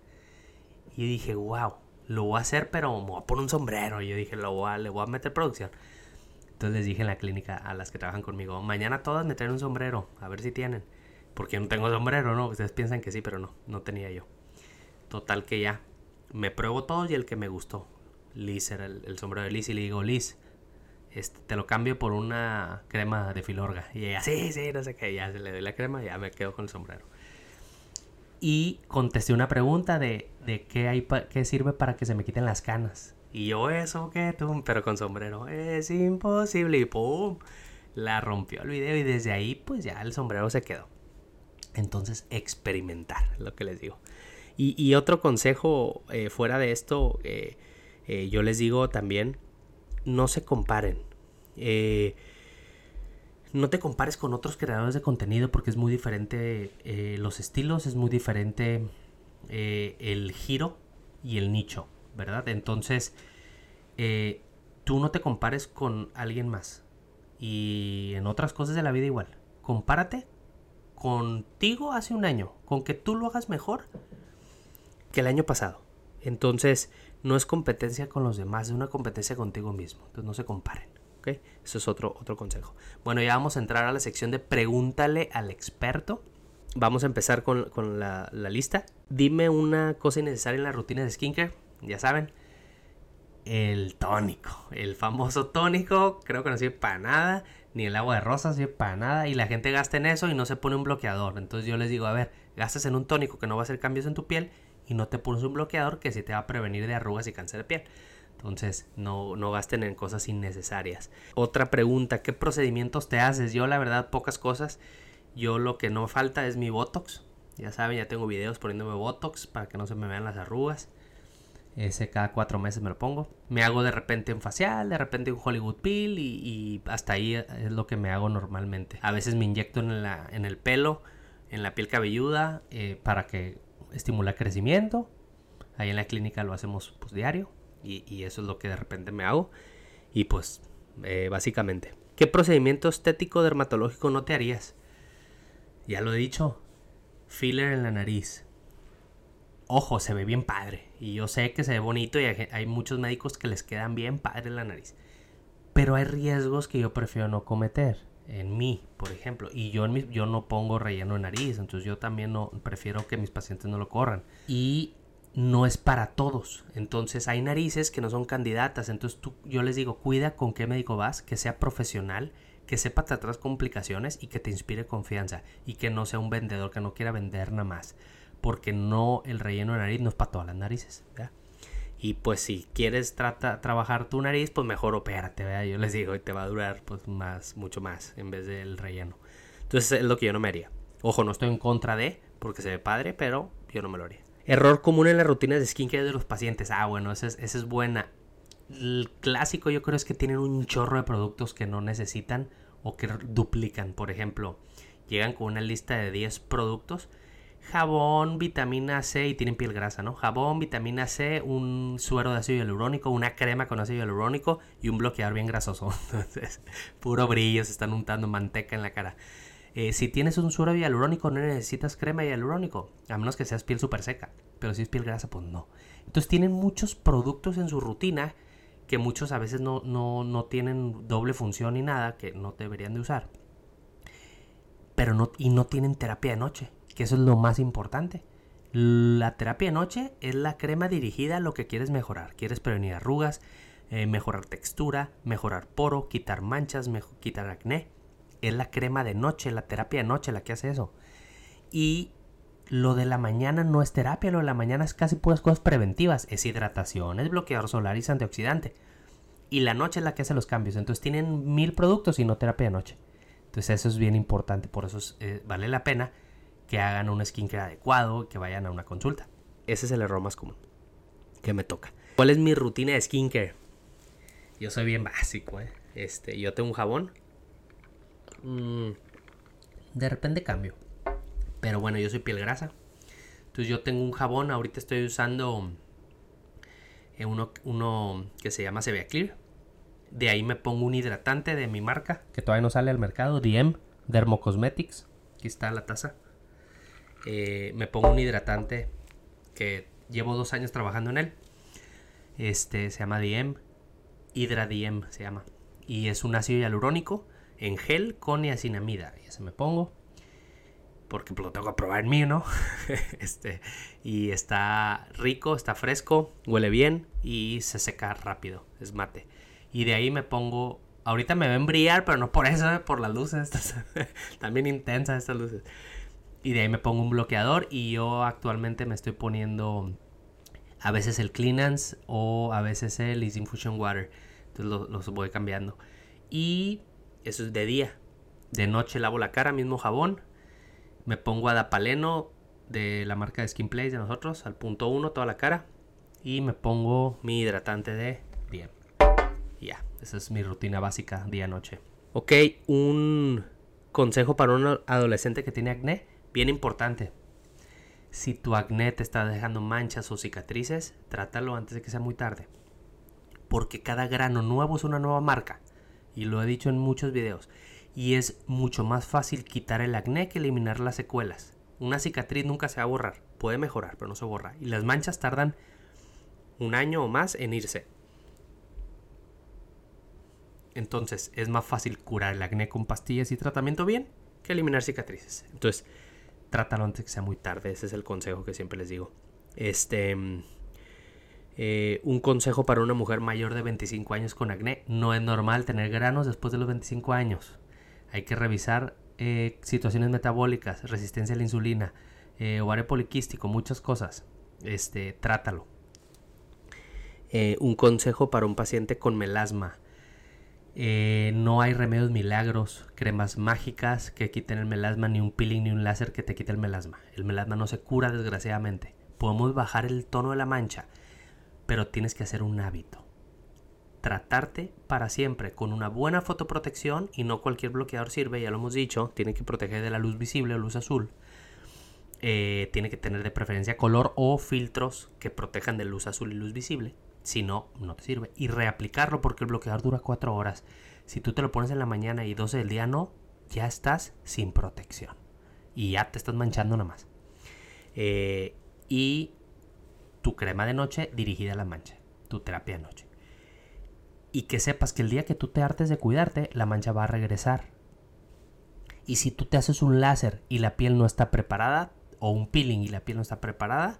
Y dije, wow, lo voy a hacer, pero me voy a poner un sombrero. Y yo dije, lo voy le voy a meter producción. Entonces les dije en la clínica a las que trabajan conmigo, mañana todas me traen un sombrero, a ver si tienen. Porque no tengo sombrero, ¿no? Ustedes piensan que sí, pero no, no tenía yo. Total que ya, me pruebo todos y el que me gustó. Liz era el, sombrero de Liz y le digo, Liz, este, te lo cambio por una crema de filorga. Y ella, sí, sí, no sé qué, ya le doy la crema y ya me quedo con el sombrero. Y contesté una pregunta de, de qué, hay qué sirve para que se me quiten las canas. Y yo, eso que tú, pero con sombrero, es imposible. Y pum, la rompió el video y desde ahí, pues ya el sombrero se quedó. Entonces, experimentar, lo que les digo. Y, otro consejo eh, fuera de esto, eh, eh, yo les digo también, no se comparen. no te compares con otros creadores de contenido porque es muy diferente los estilos, es muy diferente el giro y el nicho. ¿verdad? Entonces, tú no te compares con alguien más. Y en otras cosas de la vida igual. Compárate contigo hace un año, con que tú lo hagas mejor que el año pasado. Entonces, no es competencia con los demás, es una competencia contigo mismo. Entonces, no se comparen. ¿ok? Eso es otro, otro consejo. Bueno, ya vamos a entrar a la sección de pregúntale al experto. Vamos a empezar con, la, la, lista. Dime una cosa innecesaria en la rutina de skincare ya saben, el tónico, el famoso tónico, creo que no sirve para nada, ni el agua de rosas sirve para nada, y la gente gasta en eso y no se pone un bloqueador. Entonces yo les digo, a ver, gastas en un tónico que no va a hacer cambios en tu piel y no te pones un bloqueador que sí te va a prevenir de arrugas y cáncer de piel. Entonces, no, no gasten en cosas innecesarias. Otra pregunta, ¿qué procedimientos te haces? Yo, la verdad, pocas cosas. Yo lo que no falta es mi Botox. Ya saben, ya tengo videos poniéndome Botox para que no se me vean las arrugas. Ese cada cuatro meses me lo pongo. Me hago de repente un facial, de repente un Hollywood Peel y, hasta ahí es lo que me hago normalmente. A veces me inyecto en, la, en el pelo, en la piel cabelluda, eh, para que estimule crecimiento. Ahí en la clínica lo hacemos pues diario y, eso es lo que de repente me hago. Y pues, eh, básicamente, ¿qué procedimiento estético dermatológico no te harías? Ya lo he dicho, filler en la nariz. Ojo, se ve bien padre. Y yo sé que se ve bonito y hay, muchos médicos que les quedan bien padre en la nariz. Pero hay riesgos que yo prefiero no cometer. En mí, por ejemplo. Y yo, en yo no pongo relleno de nariz. Entonces yo también no prefiero que mis pacientes no lo corran. Y no es para todos. Entonces hay narices que no son candidatas. Entonces tú, yo les digo, cuida con qué médico vas, que sea profesional, que sepa tratar complicaciones y que te inspire confianza. Y que no sea un vendedor que no quiera vender nada más. Porque no, el relleno de nariz no es para todas las narices. Y pues si quieres trabajar tu nariz, pues mejor opérate, ¿verdad? Yo les digo, y te va a durar pues más, mucho más en vez del relleno. Entonces es lo que yo no me haría. Ojo, no estoy en contra de, porque se ve padre, pero yo no me lo haría. Error común en las rutinas de skincare de los pacientes. Ah, bueno, esa es, buena. El clásico yo creo es que tienen un chorro de productos que no necesitan o que duplican. Por ejemplo, llegan con una lista de 10 productos. Jabón, vitamina C y tienen piel grasa, ¿no? Jabón, vitamina C, un suero de ácido hialurónico, una crema con ácido hialurónico y un bloqueador bien grasoso. Entonces, puro brillo, se están untando manteca en la cara. Eh, si tienes un suero hialurónico no necesitas crema hialurónico, a menos que seas piel súper seca. Pero si es piel grasa, pues no. Entonces tienen muchos productos en su rutina que muchos a veces no, no, tienen doble función ni nada, que no deberían de usar. Pero no, y no tienen terapia de noche, que eso es lo más importante. La terapia de noche es la crema dirigida a lo que quieres mejorar. Quieres prevenir arrugas, eh, mejorar textura, mejorar poro, quitar manchas, quitar acné es la crema de noche, la terapia de noche la que hace eso. Y lo de la mañana no es terapia, lo de la mañana es casi puras cosas preventivas. Es hidratación, es bloqueador solar y antioxidante. Y la noche es la que hace los cambios. Entonces tienen mil productos y no terapia de noche. Entonces eso es bien importante. Por eso eh, vale la pena que hagan un skincare adecuado, que vayan a una consulta. Ese es el error más común que me toca. ¿Cuál es mi rutina de skincare? Yo soy bien básico, ¿eh? Este, yo tengo un jabón Mm, de repente cambio. Pero bueno, yo soy piel grasa. Entonces yo tengo un jabón, ahorita estoy usando eh, uno, uno que se llama Sevia Clear. De ahí me pongo un hidratante de mi marca, que todavía no sale al mercado, DM, Dermocosmetics. Aquí está la taza. Eh, me pongo un hidratante que llevo dos años trabajando en él. Este se llama DM, Hydra DM se llama. Y es un ácido hialurónico en gel con niacinamida. Ya se me pongo. Porque lo tengo que probar en mí, ¿no? este, y está rico, está fresco, huele bien y se seca rápido. Es mate. Y de ahí me pongo. Ahorita me ven brillar, pero no por eso, por las luces. también intensas estas luces. Y de ahí me pongo un bloqueador. Y yo actualmente me estoy poniendo a veces el Cleanance o a veces el Easy Infusion Water. Entonces los voy cambiando. Y eso es de día. De noche lavo la cara, mismo jabón. Me pongo adapaleno de la marca de Skin Place de nosotros, al punto 1 toda la cara. Y me pongo mi hidratante de día. ya, esa es mi rutina básica día-noche. Ok, un consejo para un adolescente que tiene acné, bien importante. Si tu acné te está dejando manchas o cicatrices, trátalo antes de que sea muy tarde. Porque cada grano nuevo es una nueva marca y lo he dicho en muchos videos, y es mucho más fácil quitar el acné que eliminar las secuelas. Una cicatriz nunca se va a borrar, puede mejorar, pero no se borra. Y las manchas tardan un año o más en irse. Entonces es más fácil curar el acné con pastillas y tratamiento bien que eliminar cicatrices. Entonces, trátalo antes que sea muy tarde. Ese es el consejo que siempre les digo. Este. Eh, un consejo para una mujer mayor de 25 años con acné. No es normal tener granos después de los 25 años. Hay que revisar eh, situaciones metabólicas, resistencia a la insulina, eh, ovario poliquístico, muchas cosas. Este, trátalo. un consejo para un paciente con melasma. No hay remedios milagros, cremas mágicas que quiten el melasma, ni un peeling ni un láser que te quite el melasma. El melasma no se cura desgraciadamente. Podemos bajar el tono de la mancha pero tienes que hacer un hábito. Tratarte para siempre con una buena fotoprotección y no cualquier bloqueador sirve, ya lo hemos dicho, tiene que proteger de la luz visible o luz azul. eh, tiene que tener de preferencia color o filtros que protejan de luz azul y luz visible. Si no, no te sirve. Y reaplicarlo porque el bloqueador dura 4 horas. Si tú te lo pones en la mañana y 12 del día no, ya estás sin protección. Y ya te estás manchando nada más. Eh, y tu crema de noche dirigida a la mancha. Tu terapia de noche. Y que sepas que el día que tú te hartes de cuidarte, la mancha va a regresar. Y si tú te haces un láser y la piel no está preparada, o un peeling y la piel no está preparada,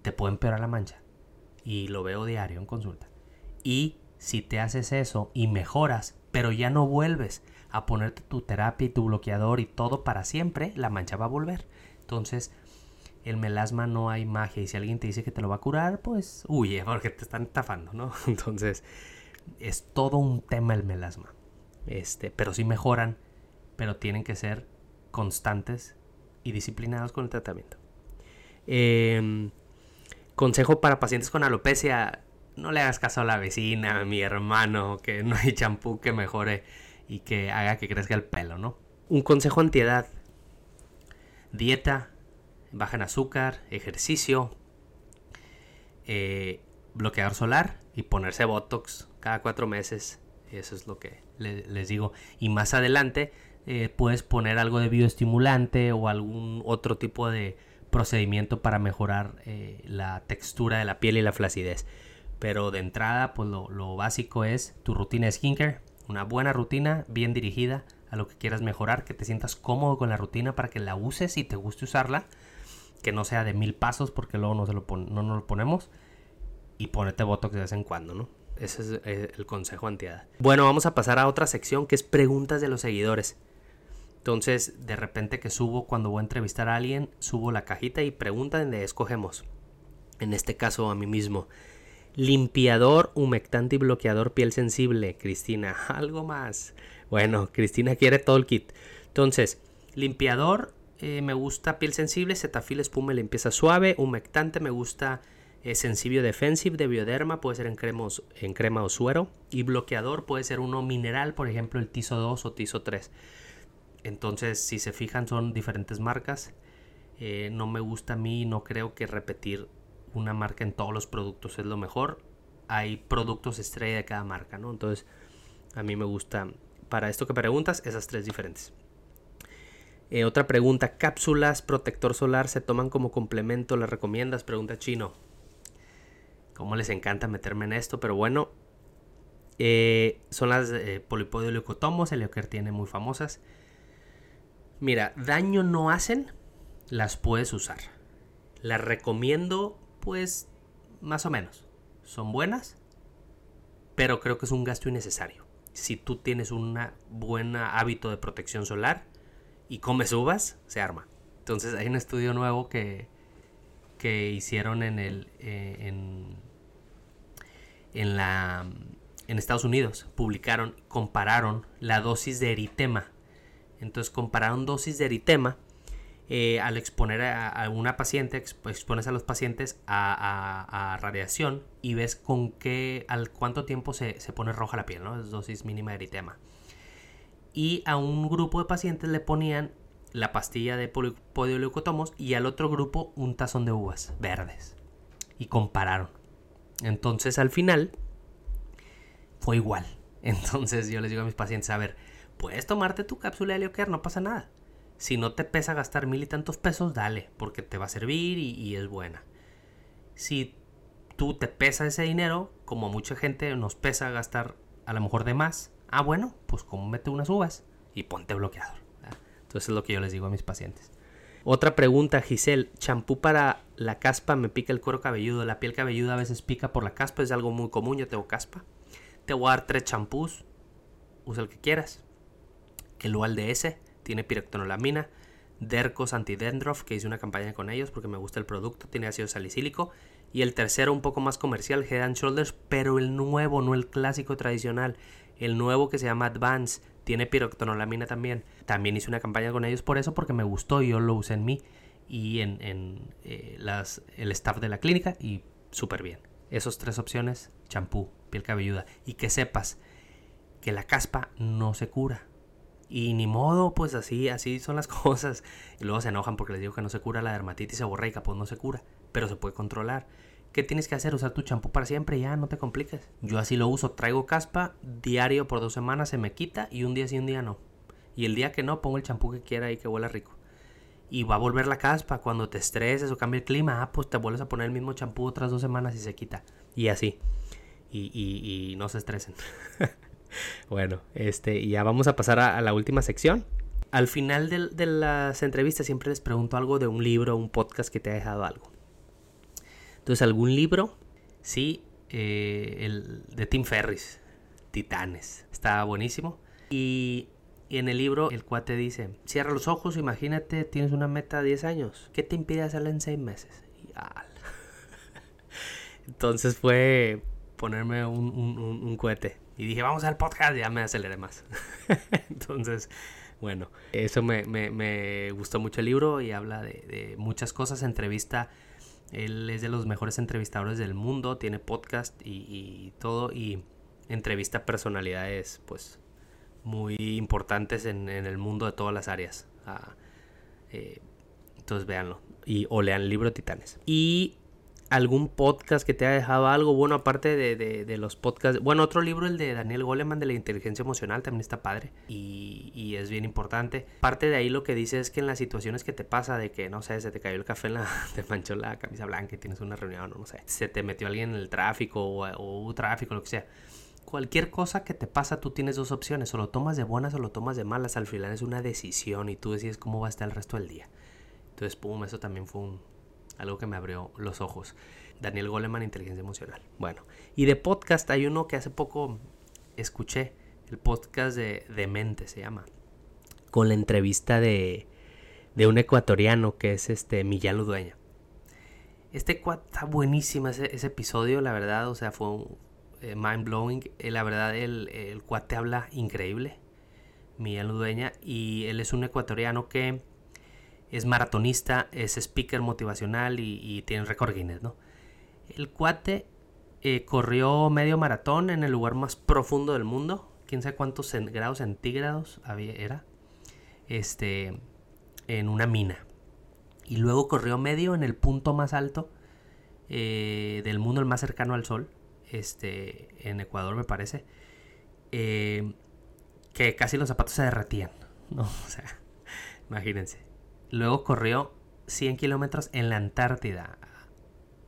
te puede empeorar la mancha. Y lo veo diario en consulta. Y si te haces eso y mejoras, pero ya no vuelves a ponerte tu terapia y tu bloqueador y todo para siempre, la mancha va a volver. Entonces, el melasma no hay magia. Y si alguien te dice que te lo va a curar, pues huye, porque te están estafando, ¿no? Entonces, es todo un tema el melasma. Este, pero sí mejoran, pero tienen que ser constantes y disciplinados con el tratamiento. Em, consejo para pacientes con alopecia, no le hagas caso a la vecina, a mi hermano, que no hay champú que mejore y que haga que crezca el pelo, ¿no? Un consejo antiedad. Dieta, baja en azúcar, ejercicio, eh, bloqueador solar y ponerse Botox cada cuatro meses. Eso es lo que les digo. Y más adelante eh, puedes poner algo de bioestimulante o algún otro tipo de procedimiento para mejorar eh, la textura de la piel y la flacidez. Pero de entrada, pues lo, básico es tu rutina de skincare, una buena rutina bien dirigida a lo que quieras mejorar, que te sientas cómodo con la rutina para que la uses y te guste usarla, que no sea de mil pasos porque luego no, se lo no nos lo ponemos y ponete botox de vez en cuando, ¿no? Ese es eh, el consejo antiada. Bueno, vamos a pasar a otra sección que es preguntas de los seguidores. Entonces, de repente que subo cuando voy a entrevistar a alguien, subo la cajita y preguntan de escogemos. En este caso a mí mismo. Limpiador, humectante y bloqueador piel sensible, Cristina. Algo más. Bueno, Cristina quiere todo el kit. Entonces, limpiador, eh, me gusta piel sensible, Cetaphil espuma y limpieza suave. Humectante, me gusta eh, Sensibio Defensive de Bioderma, puede ser en, cremos, en crema o suero. Y bloqueador puede ser uno mineral, por ejemplo el Tiso 2 o Tiso 3. Entonces, si se fijan, son diferentes marcas. Eh, no me gusta a mí, no creo que repetir una marca en todos los productos es lo mejor. Hay productos estrella de cada marca, ¿no? Entonces, a mí me gusta, para esto que preguntas, esas tres diferentes. Eh, otra pregunta, cápsulas protector solar se toman como complemento, ¿las recomiendas? Pregunta chino. ¿Cómo les encanta meterme en esto? Pero bueno, eh, son las eh, polipodio leucotomos, el tiene muy famosas. Mira, daño no hacen, las puedes usar. Las recomiendo, pues, más o menos. Son buenas, pero creo que es un gasto innecesario. Si tú tienes un buen hábito de protección solar y comes uvas, se arma. Entonces hay un estudio nuevo que, que hicieron en el eh, en, en la en Estados Unidos publicaron compararon la dosis de eritema entonces compararon dosis de eritema eh, al exponer a, una paciente, expones a los pacientes a, radiación y ves con qué, al cuánto tiempo se, pone roja la piel, ¿no? Es dosis mínima de eritema. Y a un grupo de pacientes le ponían la pastilla de podioleucotomos y al otro grupo un tazón de uvas verdes. Y compararon. Entonces al final fue igual. Entonces yo les digo a mis pacientes, a ver, puedes tomarte tu cápsula de Leocare, no pasa nada. Si no te pesa gastar mil y tantos pesos, dale, porque te va a servir y, es buena. Si tú te pesa ese dinero, como mucha gente nos pesa gastar a lo mejor de más, ah, bueno, pues como mete unas uvas y ponte bloqueador. Entonces es lo que yo les digo a mis pacientes. Otra pregunta, Giselle. Champú para la caspa me pica el cuero cabelludo. La piel cabelluda a veces pica por la caspa, es algo muy común. Yo tengo caspa. Te voy a dar tres champús. Usa el que quieras el UALDS, tiene pirectonolamina, Dercos Antidendrof, que hice una campaña con ellos porque me gusta el producto, tiene ácido salicílico. Y el tercero, un poco más comercial, Head Shoulders, pero el nuevo, no el clásico tradicional. El nuevo que se llama Advance, tiene pirectonolamina también. También hice una campaña con ellos por eso, porque me gustó y yo lo usé en mí y en, eh, las, el staff de la clínica y súper bien. Esas tres opciones, champú, piel cabelluda. Y que sepas que la caspa no se cura Y ni modo, pues así, así son las cosas. Y luego se enojan porque les digo que no se cura la dermatitis seborreica, pues no se cura, pero se puede controlar. ¿Qué tienes que hacer? Usar tu champú para siempre, ya, no te compliques. Yo así lo uso, traigo caspa diario por dos semanas, se me quita y un día sí, un día no. Y el día que no, pongo el champú que quiera y que huela rico. Y va a volver la caspa cuando te estreses o cambie el clima, ah, pues te vuelves a poner el mismo champú otras dos semanas y se quita. Y así. Y, y, no se estresen. bueno, este, y ya vamos a pasar a, la última sección. Al final de, de las entrevistas siempre les pregunto algo de un libro, un podcast que te ha dejado algo. Entonces, algún libro, sí, eh, el de Tim Ferris, Titanes, está buenísimo. Y, en el libro el cuate dice, cierra los ojos, imagínate, tienes una meta de 10 años, ¿qué te impide hacerla en 6 meses? Entonces fue ponerme un, un, cohete. Y dije, vamos al podcast, ya me aceleré más. Entonces, bueno, eso me, me, me, gustó mucho el libro y habla de, muchas cosas. Entrevista él es de los mejores entrevistadores del mundo, tiene podcast y, todo y entrevista personalidades pues muy importantes en, el mundo de todas las áreas. Ah, eh, entonces véanlo y, o lean el libro Titanes. Y algún podcast que te haya dejado algo bueno aparte de, los podcasts. Bueno, otro libro, el de Daniel Goleman de la inteligencia emocional, también está padre y, y, es bien importante. Parte de ahí lo que dice es que en las situaciones que te pasa de que, no sé, se te cayó el café en la, te manchó la camisa blanca y tienes una reunión, no, no sé, se te metió alguien en el tráfico o, o hubo tráfico, lo que sea. Cualquier cosa que te pasa, tú tienes dos opciones, o lo tomas de buenas o lo tomas de malas. Al final es una decisión y tú decides cómo va a estar el resto del día. Entonces, pum, eso también fue un, algo que me abrió los ojos. Daniel Goleman, Inteligencia Emocional. Bueno, y de podcast hay uno que hace poco escuché, el podcast de Demente se llama, con la entrevista de, de un ecuatoriano que es este Millán Ludueña. Este cuate está buenísimo ese, episodio, la verdad, o sea, fue eh, mind blowing. Eh, la verdad, el, el cuate habla increíble, Millán Ludueña, y él es un ecuatoriano que es maratonista, es speaker motivacional y, tiene récord Guinness, ¿no? El cuate eh, corrió medio maratón en el lugar más profundo del mundo, quién sabe cuántos grados centígrados había, era, este, en una mina. Y luego corrió medio en el punto más alto eh, del mundo, el más cercano al sol, este, en Ecuador me parece, eh, que casi los zapatos se derretían, ¿no? O sea, imagínense. Luego corrió 100 kilómetros en la Antártida.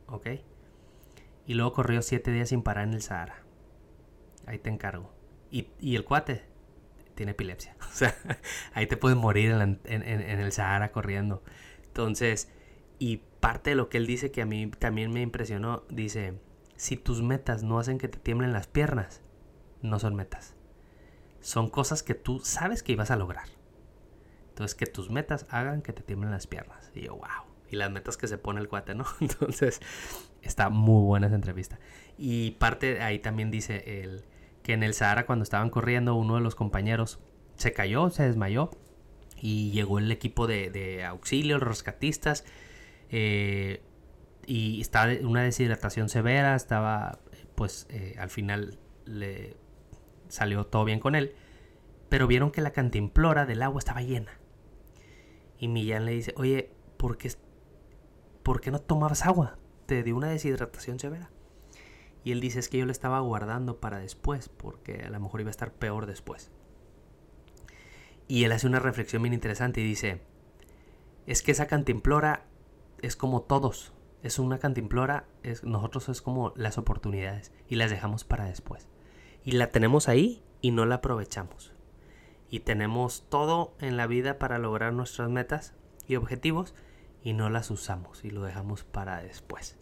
¿Ok? Y luego corrió 7 días sin parar en el Sahara. Ahí te encargo. Y, el cuate tiene epilepsia. O sea, ahí te puedes morir en, en, el Sahara corriendo. Entonces, y parte de lo que él dice que a mí también me impresionó, dice, si tus metas no hacen que te tiemblen las piernas, no son metas. Son cosas que tú sabes que ibas a lograr. Entonces, que tus metas hagan que te tiemblen las piernas. Y yo, wow. Y las metas que se pone el cuate, ¿no? Entonces, está muy buena esa entrevista. Y parte ahí también dice el, que en el Sahara, cuando estaban corriendo, uno de los compañeros se cayó, se desmayó. Y llegó el equipo de, auxilio, los rescatistas. Eh, y estaba una deshidratación severa. Estaba, pues, eh, al final le salió todo bien con él. Pero vieron que la cantimplora del agua estaba llena. Y Millán le dice, oye, ¿por qué, ¿por qué no tomabas agua? Te dio una deshidratación severa. Y él dice, es que yo lo estaba guardando para después, porque a lo mejor iba a estar peor después. Y él hace una reflexión bien interesante y dice, es que esa cantimplora es como todos. Es una cantimplora, es, nosotros es como las oportunidades y las dejamos para después. Y la tenemos ahí y no la aprovechamos y tenemos todo en la vida para lograr nuestras metas y objetivos y no las usamos y lo dejamos para después.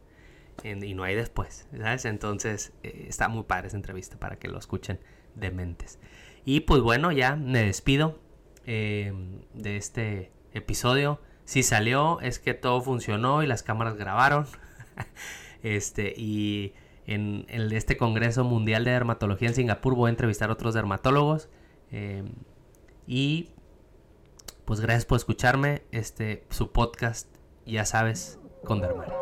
Y no hay después, ¿sabes? Entonces eh, está muy padre esa entrevista para que lo escuchen de mentes. Y pues bueno, ya me despido em, de este episodio. Si salió es que todo funcionó y las cámaras grabaron. este, y en, este Congreso Mundial de Dermatología en Singapur voy a entrevistar a otros dermatólogos. Em, y pues gracias por escucharme. Este, su podcast, ya sabes, con Dermario.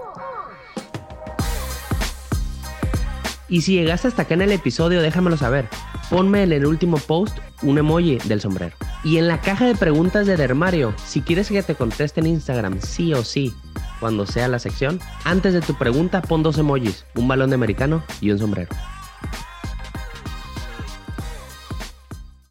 Y si llegaste hasta acá en el episodio, déjamelo saber. Ponme en el último post un emoji del sombrero. Y en la caja de preguntas de Dermario, si quieres que te conteste en Instagram sí o sí, cuando sea la sección, antes de tu pregunta pon dos emojis, un balón de americano y un sombrero.